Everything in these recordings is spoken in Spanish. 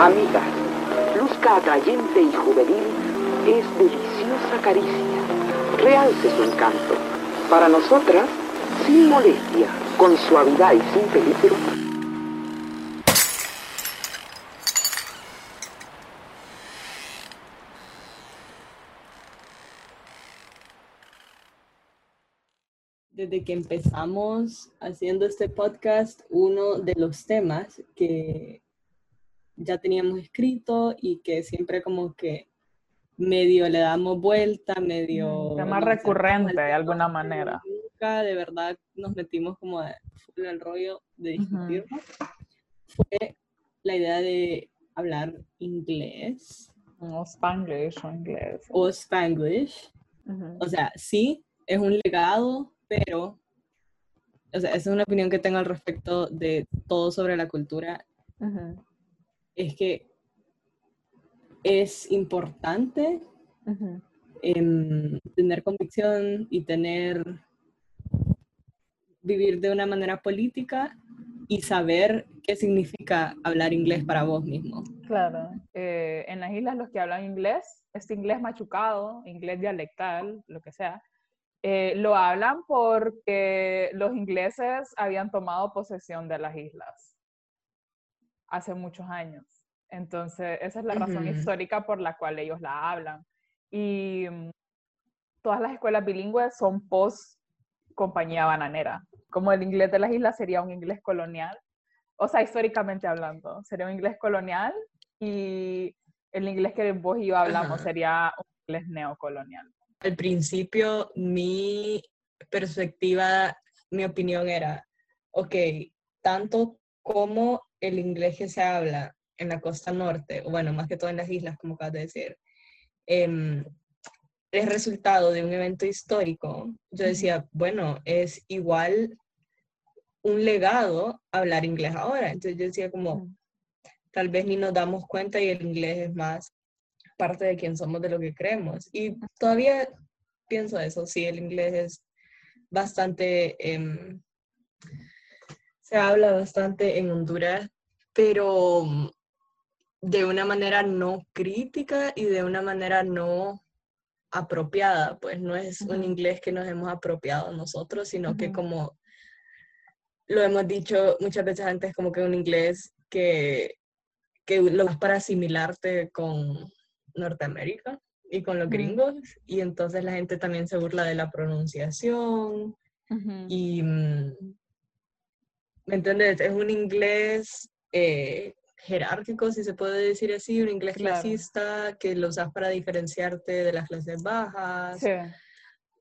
Amigas, luzca atrayente y juvenil es deliciosa caricia. Realce su encanto. Para nosotras, sin molestia, con suavidad y sin peligro, desde que empezamos haciendo este podcast, uno de los temas que ya teníamos escrito y que siempre como que medio le damos vuelta, medio... Tema recurrente de alguna manera. Nunca de verdad nos metimos como en el rollo de discutirlo. Fue la idea de hablar inglés. O spanglish o inglés. O spanglish. O sea, sí, es un legado, pero, o sea, esa es una opinión que tengo al respecto de todo sobre la cultura. Es que es importante em, tener convicción y tener, vivir de una manera política y saber qué significa hablar inglés para vos mismo. Claro. Eh, en las islas los que hablan inglés, este inglés machucado, inglés dialectal, lo que sea, eh, lo hablan porque los ingleses habían tomado posesión de las islas hace muchos años. Entonces, esa es la razón histórica por la cual ellos la hablan. Y mm, todas las escuelas bilingües son post compañía bananera. Como el inglés de las islas sería un inglés colonial, o sea, históricamente hablando, sería un inglés colonial y el inglés que vos y yo hablamos sería un inglés neocolonial al principio mi perspectiva, mi opinión era, ok, tanto como el inglés que se habla en la costa norte, o bueno, más que todo en las islas, como acabas de decir, em, es resultado de un evento histórico, yo decía, bueno, es igual un legado hablar inglés ahora. Entonces yo decía como, tal vez ni nos damos cuenta y el inglés es más parte de quién somos, de lo que creemos. Y todavía pienso eso, sí, el inglés es bastante, em, se habla bastante en Honduras, pero de una manera no crítica y de una manera no apropiada, pues no es un inglés que nos hemos apropiado nosotros, sino que como lo hemos dicho muchas veces antes, como que un inglés que, que lo vas para asimilarte con, Norteamérica y con los gringos, y entonces la gente también se burla de la pronunciación y, mm, ¿me entiendes? Es un inglés eh, jerárquico, si se puede decir así, un inglés clasista que lo usas para diferenciarte de las clases bajas.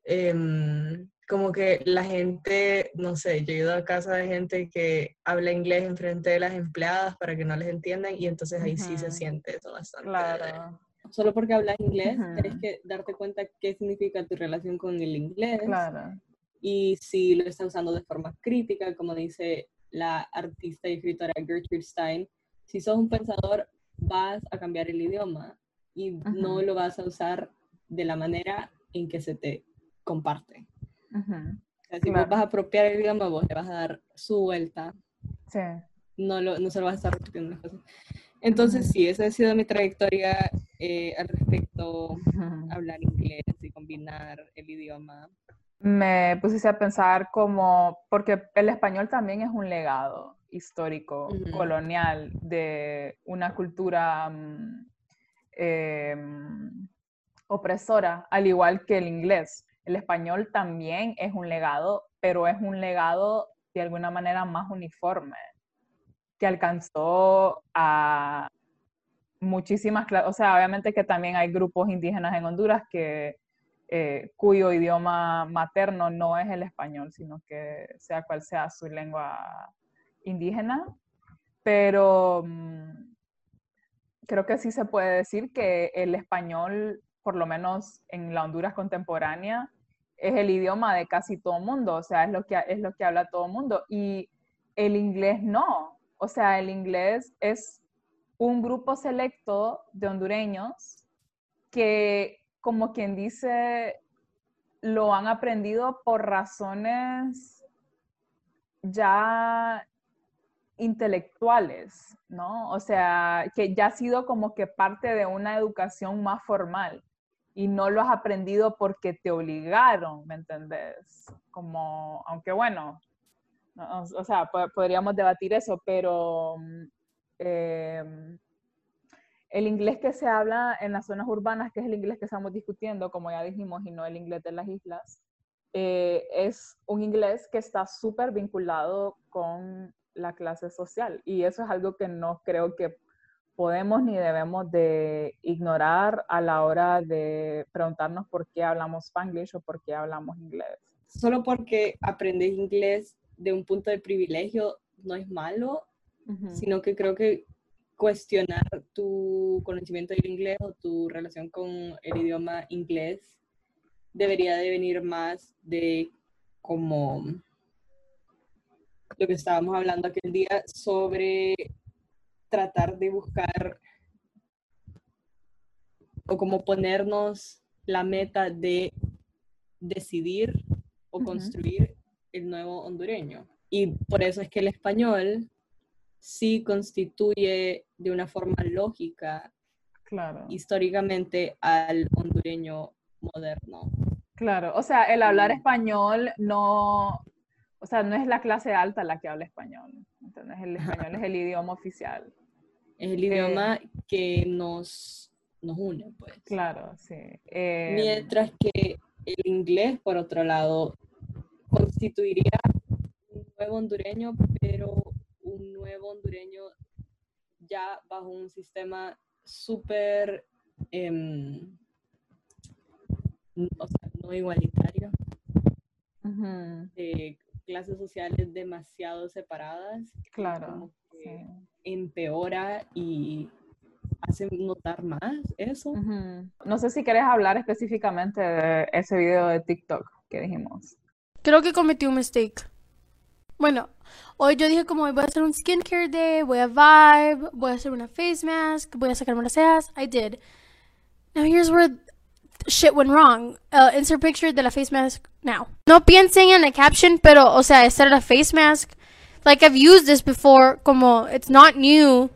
Em, como que la gente, no sé, yo he ido a casa de gente que habla inglés en frente de las empleadas para que no les entiendan y entonces ahí sí se siente eso bastante. Claro solo porque hablas inglés, tienes que darte cuenta qué significa tu relación con el inglés. Claro. Y si lo estás usando de forma crítica, como dice la artista y escritora Gertrude Stein, si sos un pensador, vas a cambiar el idioma y no lo vas a usar de la manera en que se te comparte. si vos vas a apropiar el idioma, vos le vas a dar su vuelta. Sí. No, lo, no se lo vas a estar repitiendo las cosas. Entonces, sí, esa ha sido mi trayectoria eh, al respecto, hablar inglés y combinar el idioma. Me pusiste a pensar como, porque el español también es un legado histórico, colonial, de una cultura mm, em, opresora, al igual que el inglés. El español también es un legado, pero es un legado de alguna manera más uniforme que alcanzó a muchísimas, o sea, obviamente que también hay grupos indígenas en Honduras que, eh, cuyo idioma materno no es el español, sino que sea cual sea su lengua indígena, pero mm, creo que sí se puede decir que el español, por lo menos en la Honduras contemporánea, es el idioma de casi todo mundo, o sea, es lo que, es lo que habla todo mundo, y el inglés no, o sea, el inglés es un grupo selecto de hondureños que, como quien dice, lo han aprendido por razones ya intelectuales, ¿no? O sea, que ya ha sido como que parte de una educación más formal y no lo has aprendido porque te obligaron, ¿me entendés? Como, aunque bueno, o, sea, podríamos debatir eso, pero em, el inglés que se habla en las zonas urbanas, que es el inglés que estamos discutiendo, como ya dijimos, y no el inglés de las islas, eh, es un inglés que está súper vinculado con la clase social. Y eso es algo que no creo que podemos ni debemos de ignorar a la hora de preguntarnos por qué hablamos spanglish o por qué hablamos inglés. Solo porque aprendes inglés de un punto de privilegio no es malo, sino que creo que cuestionar tu conocimiento del inglés o tu relación con el idioma inglés debería de venir más de como lo que estábamos hablando aquel día sobre tratar de buscar o como ponernos la meta de decidir o construir el nuevo hondureño. Y por eso es que el español sí constituye de una forma lógica, claro. históricamente, al hondureño moderno. Claro, o sea, el hablar español no, o sea, no es la clase alta la que habla español, entonces el español es el idioma oficial. Es el idioma eh, que nos, nos une, pues. Claro, sí. Em, Mientras que el inglés, por otro lado, constituiría un nuevo hondureño, pero un nuevo hondureño ya bajo un sistema súper, em, o sea, no igualitario, clases sociales demasiado separadas. Claro. Empeora y hace notar más eso. No sé si quieres hablar específicamente de ese video de TikTok que dijimos. Creo que cometí un mistake. Bueno, hoy yo dije como voy a hacer un skincare day, voy a vibe, voy a hacer una face mask, voy a sacarme las cejas. I did. Now here's where shit went wrong. Uh, insert picture de la face mask now. No piensen en la caption, pero o sea, esta era la face mask. Like I've used this before, como it's not new.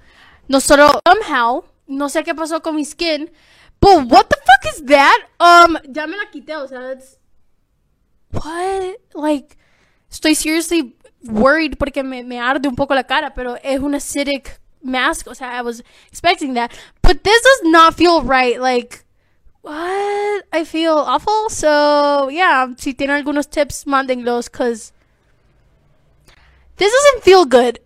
No solo somehow, no sé qué pasó con mi skin, but what the fuck is that? Um, ya me la quité, o sea, it's what? Like, estoy seriously worried porque me, me arde un poco la cara, pero es un acidic mask. O sea, I was expecting that. But this does not feel right. Like, what? I feel awful. So, yeah, si tienen algunos tips, mándenlos, because this doesn't feel good.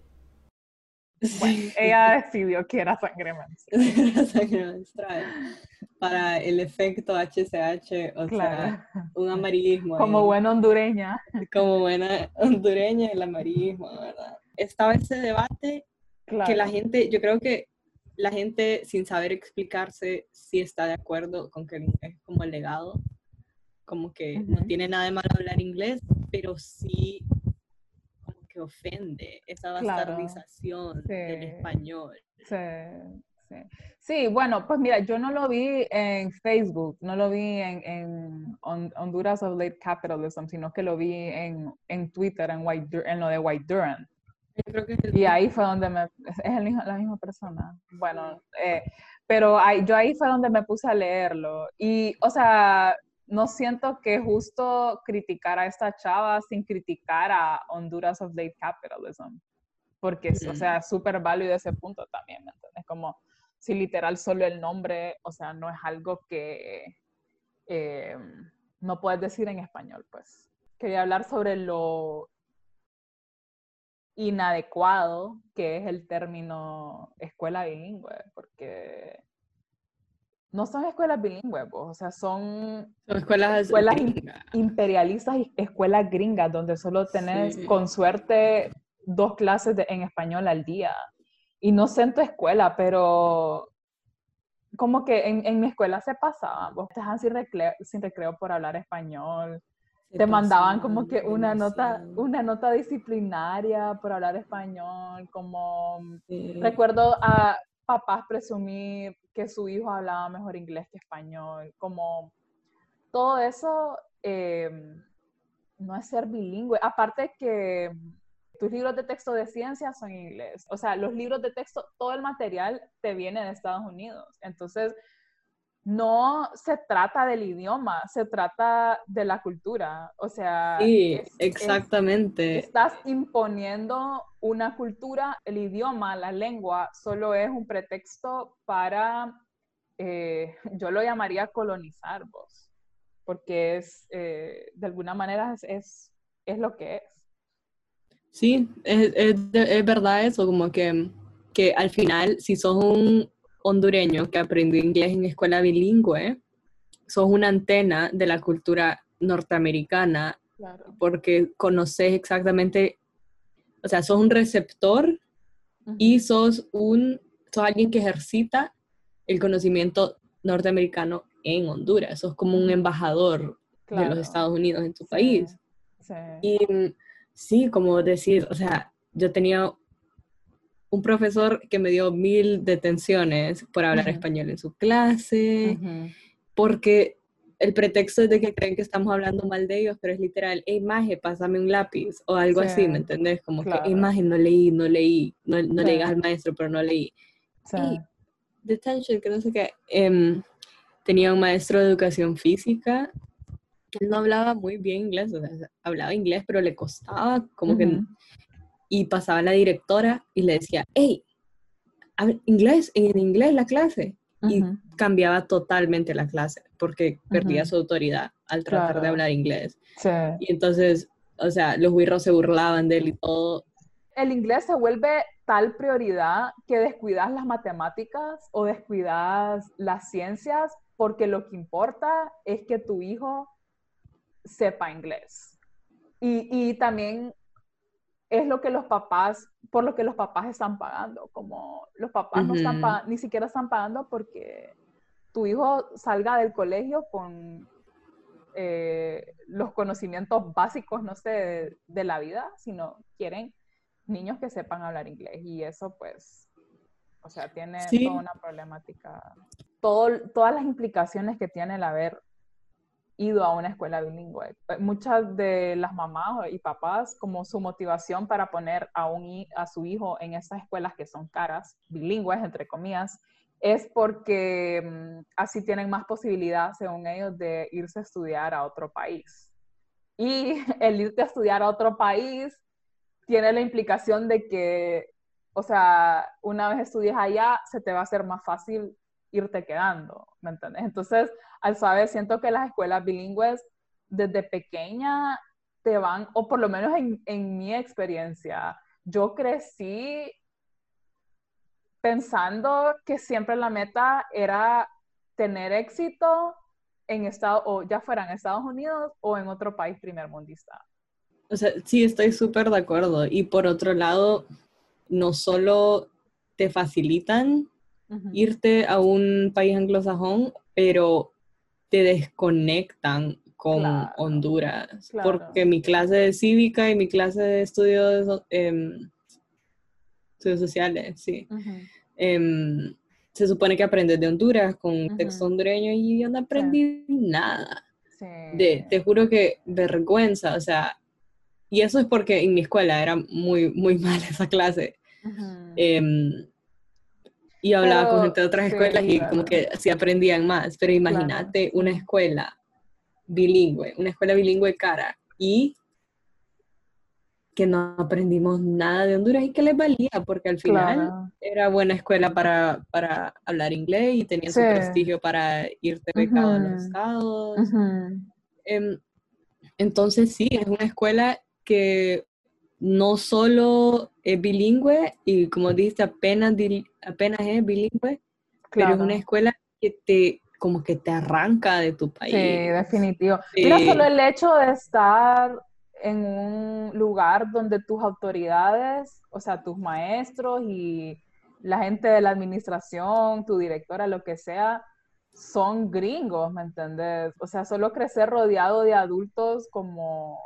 Bueno, ella decidió que era sangre menstrual. para el efecto HCH, o sea, un amarillismo. Como buena hondureña. Como buena hondureña, el amarillismo, ¿verdad? Estaba ese debate que la gente, yo creo que la gente sin saber explicarse si está de acuerdo con que es como el legado, como que no tiene nada de malo hablar inglés, pero sí como que ofende esa bastardización del español. Sí. Sí. bueno, pues mira, yo no lo vi en Facebook, no lo vi en, Honduras of Late Capitalism, sino que lo vi en, Twitter, en, White, en lo de White Durant. y ahí fue donde me... Es la misma persona. Bueno, eh, pero yo ahí fue donde me puse a leerlo. Y, o sea, no siento que justo criticar a esta chava sin criticar a Honduras of Late Capitalism. Porque, o sea, súper válido ese punto también, ¿me entiendes? Como si literal solo el nombre, o sea, no es algo que eh, no puedes decir en español, pues. Quería hablar sobre lo inadecuado que es el término escuela bilingüe, porque no son escuelas bilingües, pues, o sea, son, escuelas, imperialistas y escuelas gringas, donde solo tenés, con suerte, dos clases en español al día y no sé en tu escuela, pero como que en, mi escuela se pasaba, vos te dejan sin recreo, sin recreo por hablar español, te mandaban como que una nota, una nota disciplinaria por hablar español, como recuerdo a papás presumir que su hijo hablaba mejor inglés que español, como todo eso em, no es ser bilingüe, aparte que tus libros de texto de ciencia son en inglés. O sea, los libros de texto, todo el material te viene de Estados Unidos. Entonces, no se trata del idioma, se trata de la cultura. O sea, sí, exactamente. estás imponiendo una cultura, el idioma, la lengua, solo es un pretexto para, eh, yo lo llamaría colonizar vos, porque es, eh, de alguna manera, es, es, lo que es. Sí, es, es, verdad eso, como que, que al final, si sos un hondureño que aprendió inglés en escuela bilingüe, sos una antena de la cultura norteamericana, porque conoces exactamente, o sea, sos un receptor y sos un, sos alguien que ejercita el conocimiento norteamericano en Honduras, sos como un embajador de los Estados Unidos en tu país. Y sí, como decir, o sea, yo tenía un profesor que me dio mil detenciones por hablar español en su clase, porque el pretexto es de que creen que estamos hablando mal de ellos, pero es literal, hey, maje, pásame un lápiz, o algo así, ¿me entendés? Como que, hey, maje, no leí, no leí, no, no le digas al maestro, pero no leí. Sí. detention, que no sé qué. Em, tenía un maestro de educación física que no hablaba muy bien inglés, o sea, hablaba inglés, pero le costaba como que y pasaba la directora y le decía, hey, inglés, en inglés la clase. Y cambiaba totalmente la clase porque perdía su autoridad al tratar de hablar inglés. Y entonces, o sea, los wirros se burlaban de él y todo. El inglés se vuelve tal prioridad que descuidas las matemáticas o descuidas las ciencias porque lo que importa es que tu hijo sepa inglés. Y, y también es lo que los papás, por lo que los papás están pagando, como los papás no están ni siquiera están pagando porque tu hijo salga del colegio con eh, los conocimientos básicos, no sé, de, la vida, sino quieren niños que sepan hablar inglés. Y eso pues, o sea, tiene toda una problemática, todo, todas las implicaciones que tiene el haber ido a una escuela bilingüe. Eh, muchas de las mamás y papás, como su motivación para poner a, un, a su hijo en esas escuelas que son caras, bilingües, entre comillas, es porque mm, así tienen más posibilidad, según ellos, de irse a estudiar a otro país. Y el irte a estudiar a otro país tiene la implicación de que, o sea, una vez estudies allá, se te va a hacer más fácil irte quedando, ¿me entiendes? Entonces, al saber, siento que las escuelas bilingües desde pequeña te van, o por lo menos en, en mi experiencia, yo crecí pensando que siempre la meta era tener éxito en Estados, o ya fuera en Estados Unidos o en otro país primer mundista. O sea, sí, estoy súper de acuerdo. Y por otro lado, no solo te facilitan irte a un país anglosajón, pero te desconectan con Honduras. Porque mi clase de cívica y mi clase de estudios, em, estudios sociales, sí. Em, se supone que aprendes de Honduras con texto hondureño y yo no aprendí nada. De, te juro que vergüenza, o sea, y eso es porque en mi escuela era muy, muy mala esa clase y hablaba con gente de otras escuelas y como que sí aprendían más, pero imagínate una escuela bilingüe, una escuela bilingüe cara y que no aprendimos nada de Honduras y que les valía, porque al final era buena escuela para, para, hablar inglés y tenía su prestigio para irte becado a los estados. Em, entonces sí, es una escuela que no solo es bilingüe y como dijiste, apenas, apenas es bilingüe, pero es una escuela que te como que te arranca de tu país. Sí, definitivo. No solo el hecho de estar en un lugar donde tus autoridades, o sea, tus maestros y la gente de la administración, tu directora, lo que sea, son gringos, ¿me entiendes? O sea, solo crecer rodeado de adultos como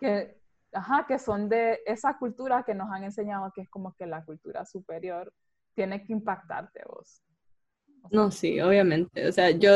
que ajá, que son de esa cultura que nos han enseñado que es como que la cultura superior, tiene que impactarte vos. no, sí, obviamente. O sea, yo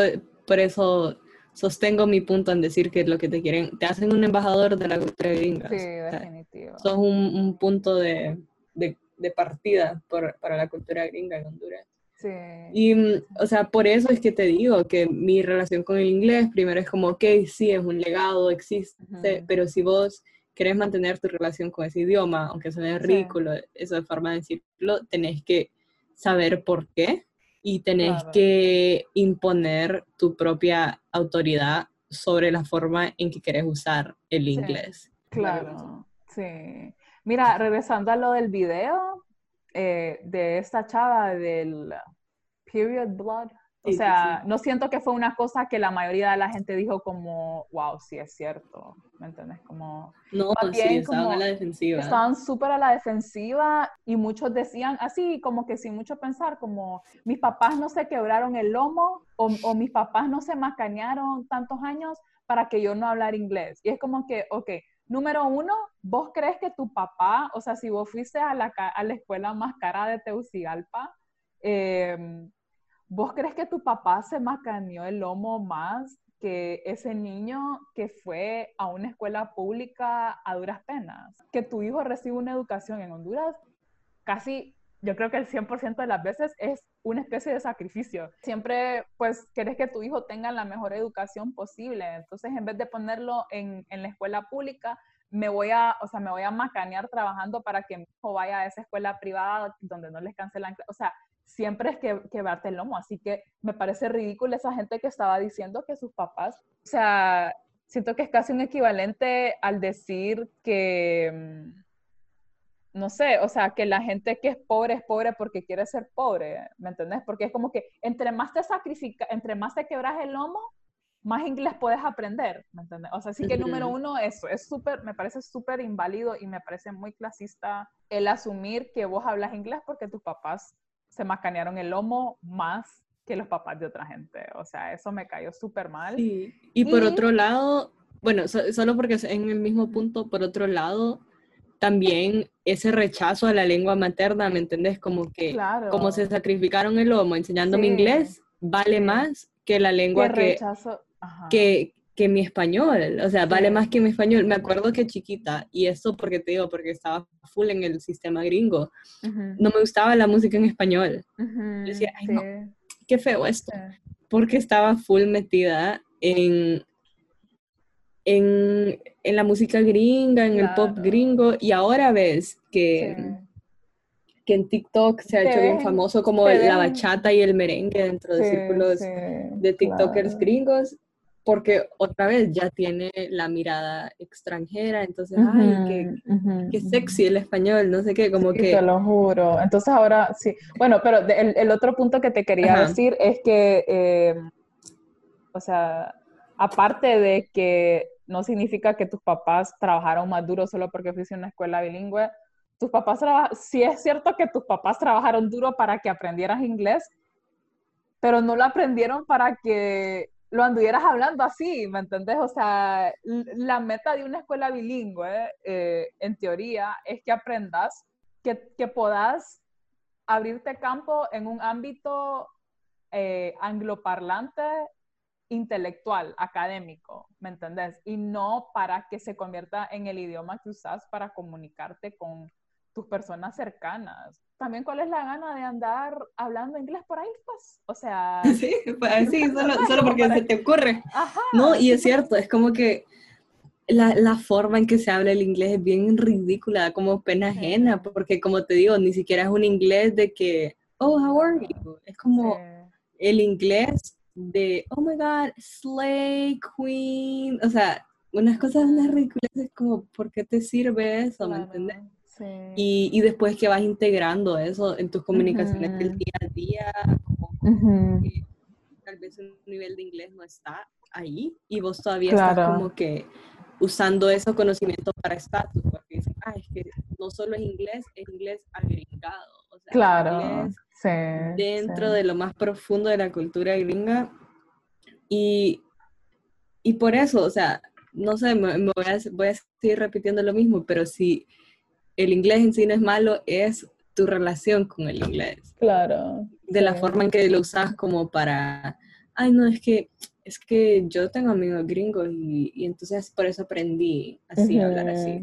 por eso sostengo mi punto en decir que lo que te quieren, te hacen un embajador de la cultura gringa. Sí, definitivo. Sos un, un punto de, de, de partida por, para la cultura gringa en Honduras. Sí. Y, mm, o sea, por eso es que te digo que mi relación con el inglés, primero es como, ok, sí, es un legado, existe, Ujú. pero si vos querés mantener tu relación con ese idioma, aunque suene Sí. ridículo, esa forma de decirlo, tenés que saber por qué y tenés Claro. que imponer tu propia autoridad sobre la forma en que querés usar el Sí. inglés. Claro, sí. Mira, regresando a lo del video eh, de esta chava del Period Blood. O Sí, sea, sí. no siento que fue una cosa que la mayoría de la gente dijo como, wow, sí es cierto, ¿me entendés? Como, No, sí, estaban como a la defensiva. estaban súper a la defensiva y muchos decían así, como que sin mucho pensar, como mis papás no se quebraron el lomo o, o mis papás no se macanearon tantos años para que yo no hablar inglés. Y es como que, ok, número uno, vos crees que tu papá, o sea, si vos fuiste a la, a la escuela más cara de Teucigalpa, eh, ¿vos crees que tu papá se macaneó el lomo más que ese niño que fue a una escuela pública a duras penas? Que tu hijo recibe una educación en Honduras, casi, yo creo que el 100% de las veces es una especie de sacrificio. Siempre, pues, querés que tu hijo tenga la mejor educación posible. Entonces, en vez de ponerlo en, en la escuela pública, me voy a, o sea, me voy a macanear trabajando para que mi hijo vaya a esa escuela privada donde no les cancelan. O sea, siempre es que quebrarte el lomo. Así que me parece ridículo esa gente que estaba diciendo que sus papás, o sea, siento que es casi un equivalente al decir que, mm, no sé, o sea, que la gente que es pobre es pobre porque quiere ser pobre, ¿me entendés? Porque es como que entre más te sacrifica, entre más te quebras el lomo, más inglés puedes aprender, ¿me entiendes? O sea, sí que número uno, eso, es súper, me parece súper inválido y me parece muy clasista el asumir que vos hablas inglés porque tus papás se macanearon el lomo más que los papás de otra gente. O sea, eso me cayó súper mal. Sí. Y por Y- otro lado, bueno, so- solo porque es en el mismo punto, por otro lado, también ese rechazo a la lengua materna, ¿me entendés? Como que, Claro. como se sacrificaron el lomo enseñándome Sí. inglés, vale Sí. más que la lengua que, rechazo. Que, que mi español, o sea, vale más que mi español. Me acuerdo que chiquita, y esto porque te digo, porque estaba full en el sistema gringo, Ujú, no me gustaba la música en español. ujú, decía, "Ay, sí, no". Qué feo esto. porque estaba full metida en, en, en la música gringa, en el pop Claro. gringo, y ahora ves que, Sí. que en TikTok se ha hecho bien famoso como la bachata y el merengue dentro de Sí, círculos sí, de TikTokers claro. gringos, porque otra vez ya tiene la mirada extranjera, entonces, ay, qué, qué sexy el español, no sé qué, como Sí, que... te lo juro. Entonces ahora sí. Bueno, pero el, el otro punto que te quería Ajá. decir es que, eh, o sea, aparte de que no significa que tus papás trabajaron más duro solo porque fuiste a una escuela bilingüe, tus papás trabajaron, sí es cierto que tus papás trabajaron duro para que aprendieras inglés, pero no lo aprendieron para que lo anduvieras hablando así, ¿me entendés? O sea, la meta de una escuela bilingüe, eh, en teoría, es que aprendas, que, que puedas abrirte campo en un ámbito eh, angloparlante intelectual, académico, ¿me entendés? Y no para que se convierta en el idioma que usas para comunicarte con tus personas cercanas. También, ¿cuál es la gana de andar hablando inglés por ahí? Pues, o sea, Sí, pues, sí, solo, solo porque se te ocurre. ajá. No, y es cierto, es como que la, la forma en que se habla el inglés es bien ridícula, como pena ajena, porque como te digo, ni siquiera es un inglés de que, oh, how are you? Es como sí. el inglés de, oh my god, slay, queen, o sea, unas cosas unas ridículas, es como, ¿por qué te sirve eso? ¿Me entiendes? Sí. Y, y después que vas integrando eso en tus comunicaciones del Ujú. día a día, como Ujú. que tal vez un nivel de inglés no está ahí y vos todavía Claro. estás como que usando esos conocimientos para estatus, porque dicen, ah, es que no solo es inglés, es inglés agringado, o sea, Claro, inglés sí. dentro sí. de lo más profundo de la cultura gringa y, y por eso, o sea, no sé, me, me voy, a, voy a seguir repitiendo lo mismo, pero si el inglés en sí no es malo, es tu relación con el inglés Claro. de la sí. forma en que lo usas como para, ay, no, es que es que yo tengo amigos gringos y, y entonces por eso aprendí así a hablar así.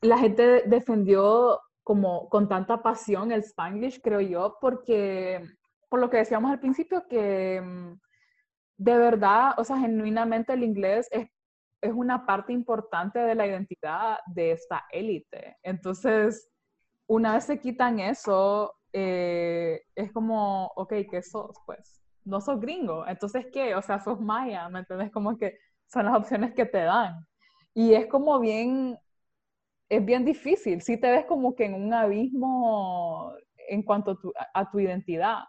La gente defendió como con tanta pasión el spanglish, creo yo, porque por lo que decíamos al principio, que mm, de verdad, o sea, genuinamente el inglés es, es una parte importante de la identidad de esta élite. Entonces, una vez se quitan eso, eh, es como, ok, ¿qué sos? Pues no sos gringo, entonces ¿qué? O sea, sos maya, ¿me entiendes? Como que son las opciones que te dan. Y es como bien, es bien difícil, si te ves como que en un abismo en cuanto a tu, identidad.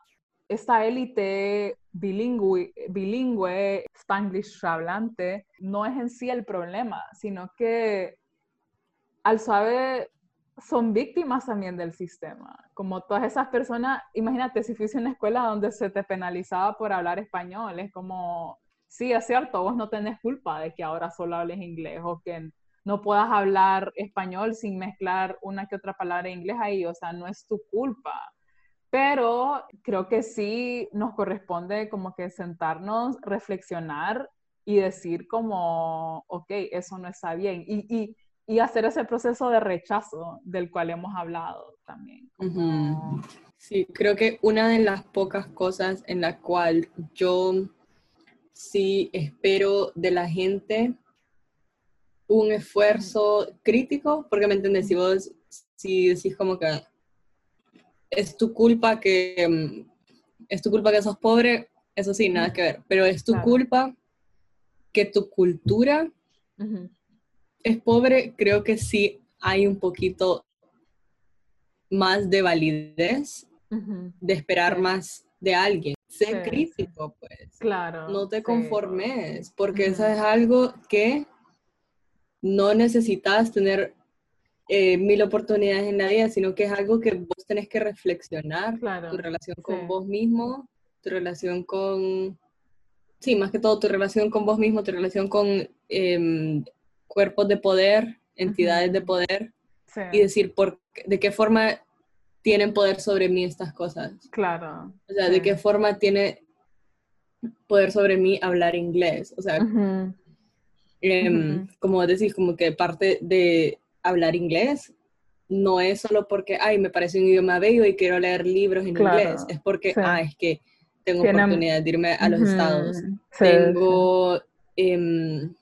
Esta élite bilingüe, bilingüe, spanglish hablante, no es en sí el problema, sino que al saber son víctimas también del sistema. Como todas esas personas, imagínate si fuiste una escuela donde se te penalizaba por hablar español, es como, sí, es cierto, vos no tenés culpa de que ahora solo hables inglés o que no puedas hablar español sin mezclar una que otra palabra en inglés ahí, o sea, no es tu culpa. Pero creo que sí nos corresponde como que sentarnos, reflexionar y decir como, ok, eso no está bien. Y, y y hacer ese proceso de rechazo del cual hemos hablado también. Sí, creo que una de las pocas cosas en la cual yo sí espero de la gente un esfuerzo crítico, porque me entiendes, si vos si decís como que es tu culpa que mm, es tu culpa que sos pobre, eso sí, nada que ver, pero es tu culpa que tu cultura es pobre, creo que sí hay un poquito más de validez, de esperar más de alguien. Sé crítico, pues. Claro. No te conformes, porque eso es algo que no necesitas tener eh, mil oportunidades en la vida, sino que es algo que vos tenés que reflexionar, tu relación con vos mismo, tu relación con, sí, más que todo tu relación con vos mismo, tu relación con em, cuerpos de poder, entidades de poder, y decir por, de qué forma tienen poder sobre mí estas cosas. Claro. O sea, de qué forma tiene poder sobre mí hablar inglés. O sea, em, como decís, como que parte de hablar inglés no es solo porque, ay, me parece un idioma bello y quiero leer libros en inglés. Es porque, ah, es que tengo oportunidad de irme a los estados. Tengo... Em,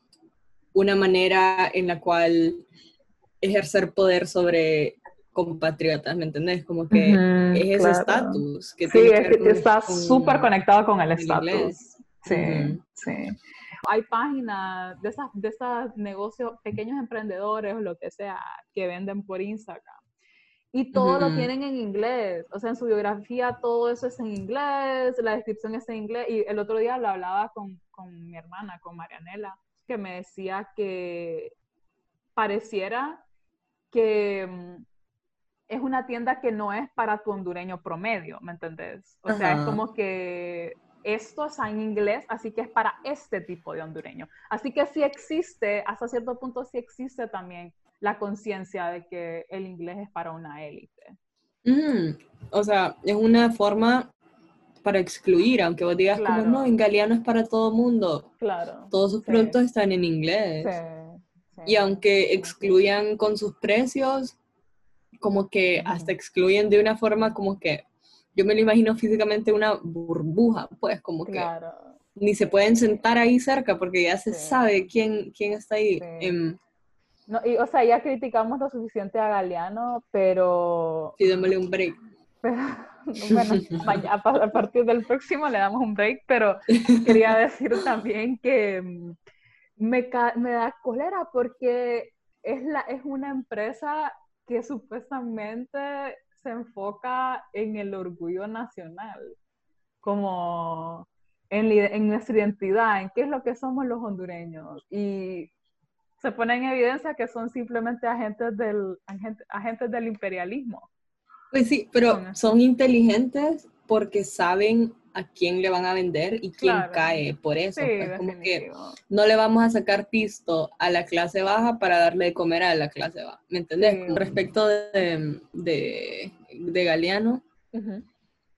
una manera en la cual ejercer poder sobre compatriotas, ¿me entendés? Como que es ese estatus. Que sí, es que está súper conectado con el estatus. Sí, sí. Hay páginas de esas, de esos negocios, pequeños emprendedores o lo que sea, que venden por Instagram. Y todo lo tienen en inglés. O sea, en su biografía todo eso es en inglés, la descripción es en inglés. Y el otro día lo hablaba con, con mi hermana, con Marianela que me decía que pareciera que mm, es una tienda que no es para tu hondureño promedio, ¿me entendés? O sea, es como que esto está en inglés, así que es para este tipo de hondureño. Así que sí existe, hasta cierto punto sí existe también la conciencia de que el inglés es para una élite. Mm, o sea, es una forma para excluir, aunque vos digas como no, en Galeano es para todo mundo. Claro. Todos sus productos están en inglés. Y aunque excluyan con sus precios, como que hasta excluyen de una forma como que yo me lo imagino físicamente una burbuja, pues como que ni se pueden sentar ahí cerca porque ya se sabe quién, quién está ahí. Em, no, y, o sea, ya criticamos lo suficiente a Galeano, pero... Sí, démosle un break. bueno, a partir del próximo le damos un break, pero quería decir también que mm, me, me da cólera porque es, la, es una empresa que supuestamente se enfoca en el orgullo nacional, como en, en, nuestra identidad, en qué es lo que somos los hondureños. Y se pone en evidencia que son simplemente agentes del, agentes del imperialismo. Pues sí, pero son inteligentes porque saben a quién le van a vender y quién cae por eso. es pues, como que no le vamos a sacar pisto a la clase baja para darle de comer a la clase baja. ¿Me entendés? Con respecto de, de, Galeano,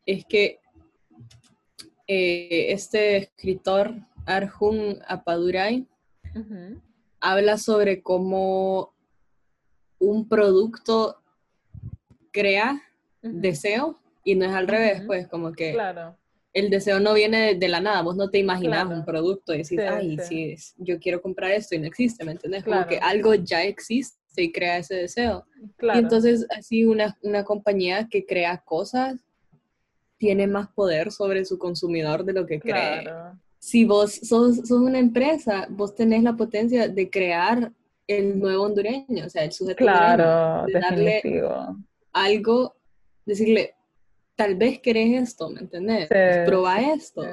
es que eh, este escritor Arjun Apadurai habla sobre cómo un producto crea deseo y no es al revés, pues como que Claro. El deseo no viene de, la nada, vos no te imaginas Claro. un producto y decís, Sí, ay, sí. sí, es- yo quiero comprar esto y no existe, ¿me entiendes? Como Claro. que algo ya existe y crea ese deseo. Claro. Y entonces así una, una compañía que crea cosas tiene más poder sobre su consumidor de lo que cree. claro. Si vos sos, sos una empresa, vos tenés la potencia de crear el nuevo hondureño, o sea, el sujeto Claro, hondureño, de darle definitivo. algo, decirle, tal vez querés esto, ¿me entendés? Sí, Proba esto.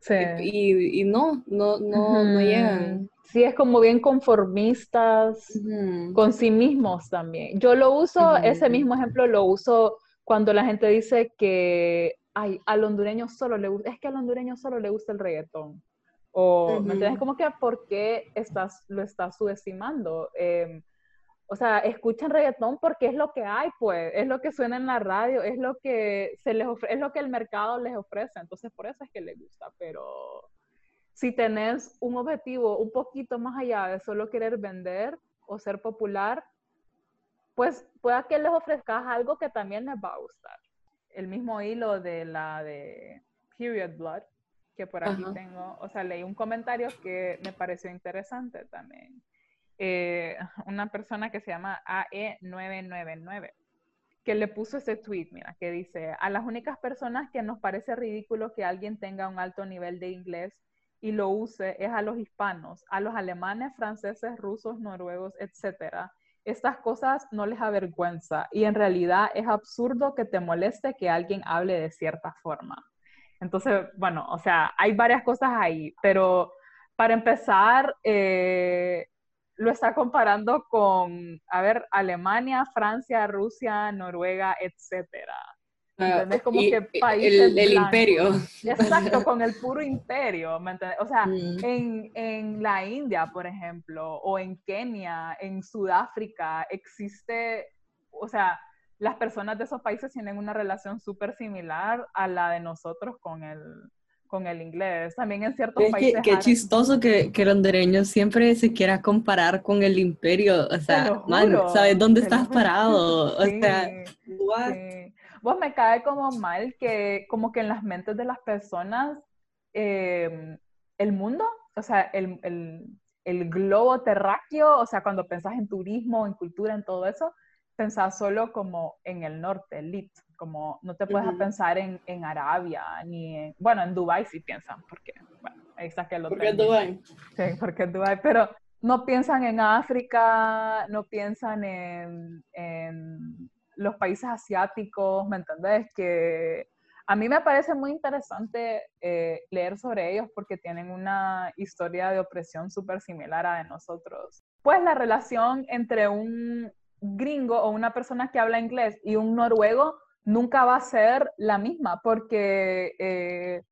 Sí. Y, y no, no, no, no Ujú. llegan. Sí, es como bien conformistas Ujú. con sí mismos también. Yo lo uso, ese Ujú. mismo ejemplo lo uso cuando la gente dice que ay, al hondureño solo le gusta, es que al hondureño solo le gusta el reggaetón. O, ¿me entiendes? Como que, ¿por qué estás, lo estás subestimando? Em, o sea, escuchan reggaetón porque es lo que hay, pues, es lo que suena en la radio, es lo que se les ofre- es lo que el mercado les ofrece, entonces por eso es que les gusta, pero si tenés un objetivo un poquito más allá de solo querer vender o ser popular, pues pueda que les ofrezcas algo que también les va a gustar. El mismo hilo de la de Period Blood, que por aquí Ajá. tengo, o sea, leí un comentario que me pareció interesante también. Eh, una persona que se llama AE999, que le puso ese tweet, mira, que dice, a las únicas personas que nos parece ridículo que alguien tenga un alto nivel de inglés y lo use es a los hispanos, a los alemanes, franceses, rusos, noruegos, etcétera. Estas cosas no les avergüenza y en realidad es absurdo que te moleste que alguien hable de cierta forma. Entonces, bueno, o sea, hay varias cosas ahí, pero para empezar, eh, lo está comparando con, a ver, Alemania, Francia, Rusia, Noruega, etcétera. ¿Entendés? Como Y que países el, imperio. Exacto, con el puro imperio, ¿me entiendes? O sea, Mm. en, en la India, por ejemplo, o en Kenia, en Sudáfrica, existe, o sea, las personas de esos países tienen una relación súper similar a la de nosotros con el, con el inglés. También en ciertos Es países... qué chistoso que, que el hondureño siempre se quiera comparar con el imperio. O sea, lo man, juro, ¿sabes dónde estás juro. parado? O Sí, sea, what? sí. Vos me cae como mal que como que en las mentes de las personas eh, el mundo, o sea, el, el, el globo terráqueo, o sea, cuando pensás en turismo, en cultura, en todo eso, pensás solo como en el norte, lit, como no te puedes pensar en, en Arabia, ni en, bueno, en Dubái sí piensan, porque, bueno, ahí saqué el ¿Por qué hotel. Dubái? Sí, porque es Dubái, pero no piensan en África, no piensan en, en los países asiáticos, ¿me entendés? Que a mí me parece muy interesante eh, leer sobre ellos porque tienen una historia de opresión súper similar a de nosotros. Pues la relación entre un gringo o una persona que habla inglés y un noruego nunca va a ser la misma porque eh,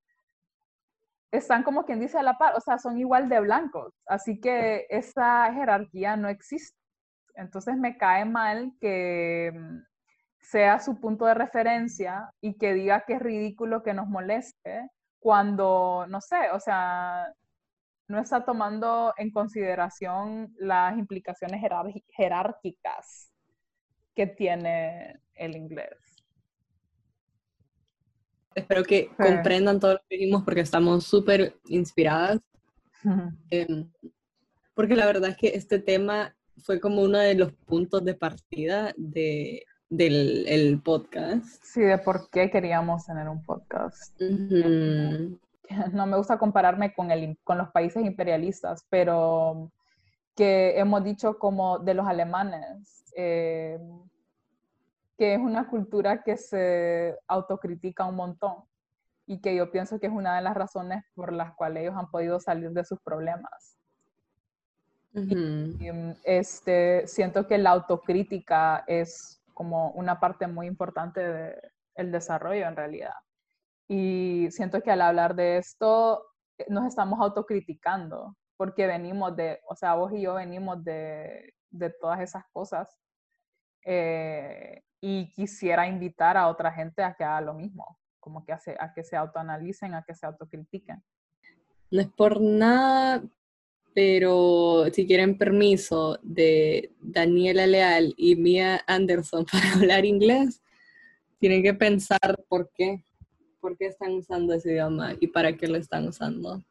están como quien dice a la par, o sea, son igual de blancos, así que esa jerarquía no existe. Entonces me cae mal que mm, sea su punto de referencia y que diga que es ridículo que nos moleste cuando, no sé, o sea, no está tomando en consideración las implicaciones jerárquicas que tiene el inglés. Espero que Sí. comprendan todo lo que dijimos porque estamos súper inspiradas. Em, porque la verdad es que este tema fue como uno de los puntos de partida de, del el podcast. Sí, de por qué queríamos tener un podcast. Ujú. no me gusta compararme con, el, con los países imperialistas, pero que hemos dicho como de los alemanes, eh, que es una cultura que se autocritica un montón y que yo pienso que es una de las razones por las cuales ellos han podido salir de sus problemas. Ujú. Y, mm, este, siento que la autocrítica es como una parte muy importante del desarrollo en realidad. Y siento que al hablar de esto eh, nos estamos autocriticando porque venimos de, o sea, vos y yo venimos de, de todas esas cosas. Eh, y quisiera invitar a otra gente a que haga lo mismo como que hace, a que se autoanalicen, a que se autocritiquen. No es por nada, pero si quieren permiso de Daniela Leal y Mia Anderson para hablar inglés, tienen que pensar por qué, por qué están usando ese idioma y para qué lo están usando.